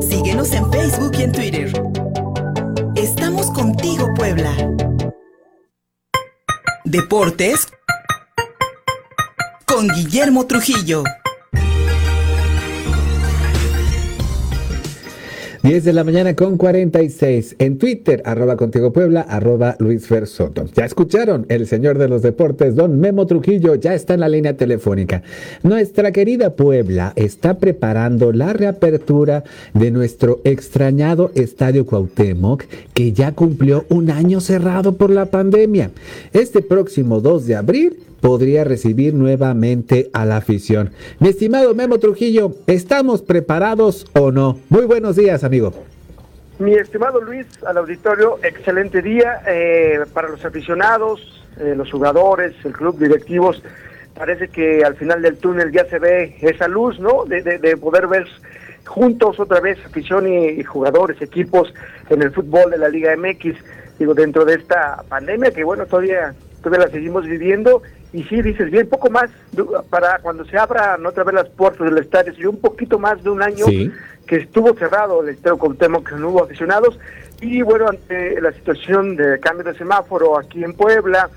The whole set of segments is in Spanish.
Síguenos en Facebook y en Twitter. Estamos contigo, Puebla. Deportes con Guillermo Trujillo. 10 de la mañana con 46. En Twitter, arroba contigo Puebla, arroba Luis Fer Soto. Ya escucharon, el señor de los deportes, don Memo Trujillo, ya está en la línea telefónica. Nuestra querida Puebla está preparando la reapertura de nuestro extrañado Estadio Cuauhtémoc, que ya cumplió un año cerrado por la pandemia. Este próximo 2 de abril podría recibir nuevamente a la afición. Mi estimado Memo Trujillo, ¿estamos preparados o no? Muy buenos días, amigo. Mi estimado Luis, al auditorio, excelente día eh, para los aficionados, eh, los jugadores, el club, directivos. Parece que al final del túnel ya se ve esa luz, ¿no? De, poder ver juntos otra vez afición y, jugadores, equipos en el fútbol de la Liga MX. Digo, dentro de esta pandemia que, bueno, todavía, todavía la seguimos viviendo y sí, dices bien, poco más para cuando se abran otra vez las puertas del estadio, y un poquito más de un año que estuvo cerrado el estadio Cuauhtémoc, que no hubo aficionados, y bueno, ante la situación de cambio de semáforo aquí en Puebla,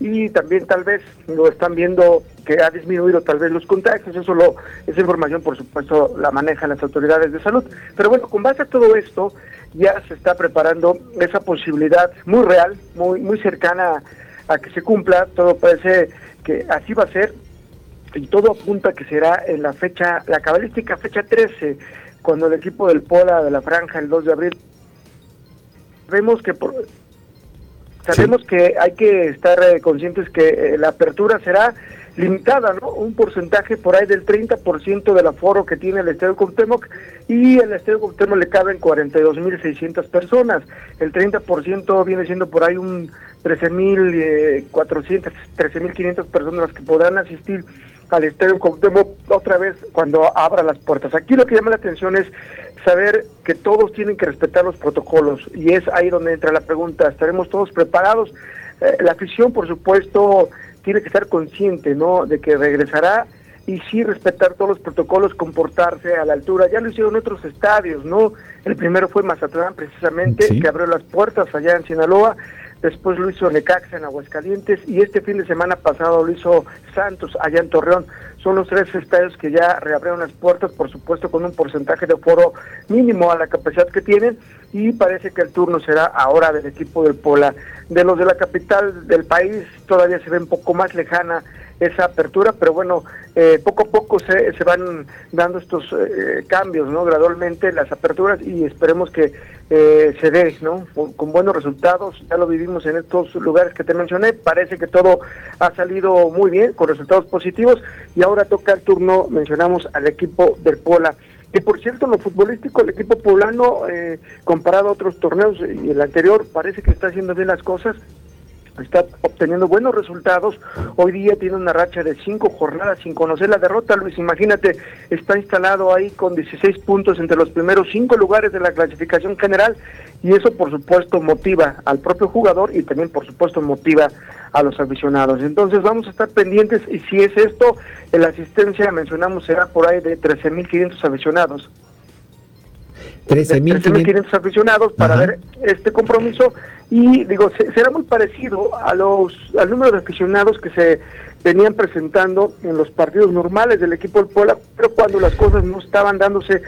y también tal vez lo están viendo que ha disminuido tal vez los contagios, eso lo, esa información por supuesto la manejan las autoridades de salud, pero bueno, con base a todo esto, ya se está preparando esa posibilidad muy real, muy, muy cercana a que se cumpla, todo parece que así va a ser y todo apunta que será en la fecha, la cabalística fecha 13, cuando el equipo del Pola de la Franja el 2 de abril. Vemos que por, sabemos que hay que estar eh, conscientes que eh, la apertura será limitada, ¿no? Un porcentaje por ahí del 30% del aforo que tiene el Estadio Cuauhtémoc y el Estadio Cuauhtémoc le caben 42.600 personas. El 30% viene siendo por ahí un 13.400, 13.500 personas las que podrán asistir al Estadio Cuauhtémoc otra vez cuando abra las puertas. Aquí lo que llama la atención es saber que todos tienen que respetar los protocolos y es ahí donde entra la pregunta, ¿estaremos todos preparados? Eh, la afición, por supuesto, tiene que estar consciente, ¿no?, de que regresará y sí respetar todos los protocolos, comportarse a la altura. Ya lo hicieron otros estadios, ¿no? El primero fue Mazatlán, precisamente, que abrió las puertas allá en Sinaloa después lo hizo Necaxa en Aguascalientes y este fin de semana pasado lo hizo Santos allá en Torreón. Son los tres estadios que ya reabrieron las puertas, por supuesto con un porcentaje de foro mínimo a la capacidad que tienen y parece que el turno será ahora del equipo del Pola. De los de la capital del país todavía se ve un poco más lejana esa apertura, pero bueno, eh, poco a poco se, se van dando estos eh, cambios, ¿no? Gradualmente las aperturas y esperemos que eh, se dé, ¿no? Con, buenos resultados, ya lo vivimos en estos lugares que te mencioné, parece que todo ha salido muy bien, con resultados positivos, y ahora toca el turno, mencionamos al equipo del Pola. Que por cierto, en lo futbolístico, el equipo poblano, comparado a otros torneos y el anterior, parece que está haciendo bien las cosas está obteniendo buenos resultados. Hoy día tiene una racha de cinco jornadas sin conocer la derrota. Luis, imagínate, está instalado ahí con 16 puntos entre los primeros cinco lugares de la clasificación general y eso por supuesto motiva al propio jugador y también por supuesto motiva a los aficionados. Entonces vamos a estar pendientes y si es esto, la asistencia mencionamos será por ahí de 13.500 aficionados. 13.500 aficionados para ver este compromiso y digo, será muy parecido a los al número de aficionados que se venían presentando en los partidos normales del equipo del Puebla, pero cuando las cosas no estaban dándose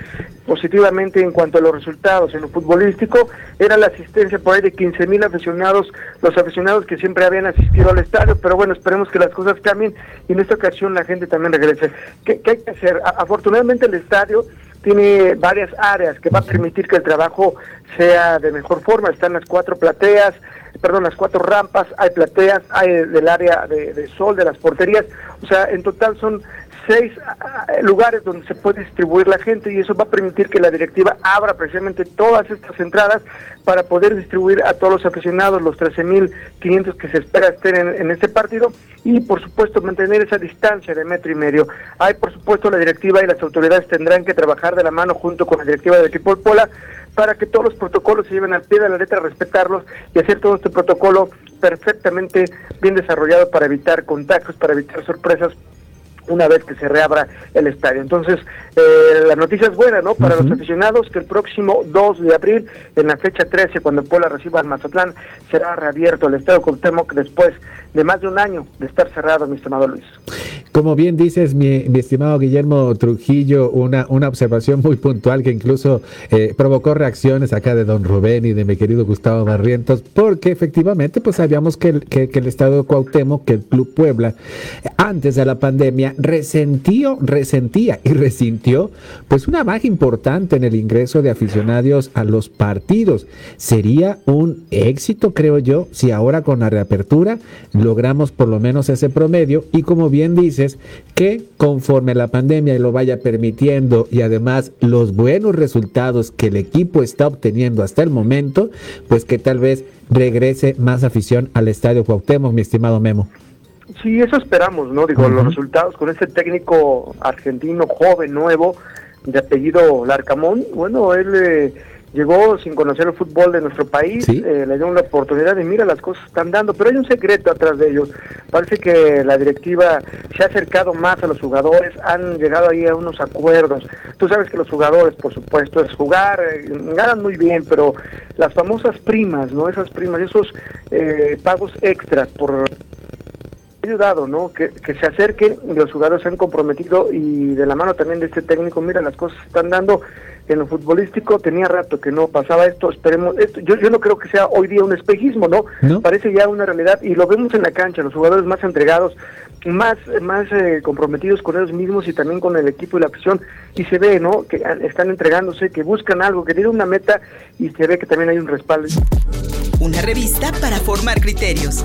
positivamente en cuanto a los resultados en lo futbolístico, era la asistencia por ahí de 15 mil aficionados, los aficionados que siempre habían asistido al estadio, pero bueno, esperemos que las cosas cambien y en esta ocasión la gente también regrese. ¿Qué, qué hay que hacer? afortunadamente el estadio tiene varias áreas que va a permitir que el trabajo sea de mejor forma. Están las cuatro plateas, perdón, las cuatro rampas, hay plateas, hay del área de, de sol, de las porterías. O sea, en total son seis ah, lugares donde se puede distribuir la gente y eso va a permitir que la directiva abra precisamente todas estas entradas para poder distribuir a todos los aficionados los 13.500 que se espera estén en, en, este partido y por supuesto mantener esa distancia de metro y medio. Hay por supuesto la directiva y las autoridades tendrán que trabajar de la mano junto con la directiva del equipo Pola para que todos los protocolos se lleven al pie de la letra, respetarlos y hacer todo este protocolo perfectamente bien desarrollado para evitar contagios, para evitar sorpresas una vez que se reabra el estadio. Entonces, eh, la noticia es buena, ¿no? Para los aficionados, que el próximo 2 de abril, en la fecha 13, cuando Puebla reciba al Mazatlán, será reabierto el estadio Cuauhtémoc después de más de un año de estar cerrado, mi estimado Luis. Como bien dices, mi, estimado Guillermo Trujillo, una, una observación muy puntual que incluso eh, provocó reacciones acá de don Rubén y de mi querido Gustavo Barrientos, porque efectivamente pues sabíamos que el, que, el estado de Cuauhtémoc, que el Club Puebla, antes de la pandemia, resentió, resentía y resintió pues una baja importante en el ingreso de aficionados a los partidos. Sería un éxito, creo yo, si ahora con la reapertura logramos por lo menos ese promedio y como bien dices, que conforme la pandemia lo vaya permitiendo y además los buenos resultados que el equipo está obteniendo hasta el momento, pues que tal vez regrese más afición al Estadio Cuauhtémoc, mi estimado Memo. Sí, eso esperamos, ¿no? Digo, los resultados con este técnico argentino joven, nuevo, de apellido Larcamón, bueno, él... Eh, llegó sin conocer el fútbol de nuestro país, eh, le dio una oportunidad y mira, las cosas están dando, pero hay un secreto atrás de ellos. Parece que la directiva se ha acercado más a los jugadores, han llegado ahí a unos acuerdos. Tú sabes que los jugadores, por supuesto, es jugar, eh, ganan muy bien, pero las famosas primas, ¿no? Esas primas, esos eh, pagos extras por ayudado, ¿no? Que, que se acerquen, los jugadores se han comprometido y de la mano también de este técnico, mira, las cosas están dando en lo futbolístico tenía rato que no pasaba esto, esperemos, esto, yo, yo no creo que sea hoy día un espejismo, ¿no? Parece ya una realidad y lo vemos en la cancha, los jugadores más entregados, más, más eh, comprometidos con ellos mismos y también con el equipo y la afición y se ve, ¿no? Que están entregándose, que buscan algo, que tienen una meta y se ve que también hay un respaldo. Una revista para formar criterios.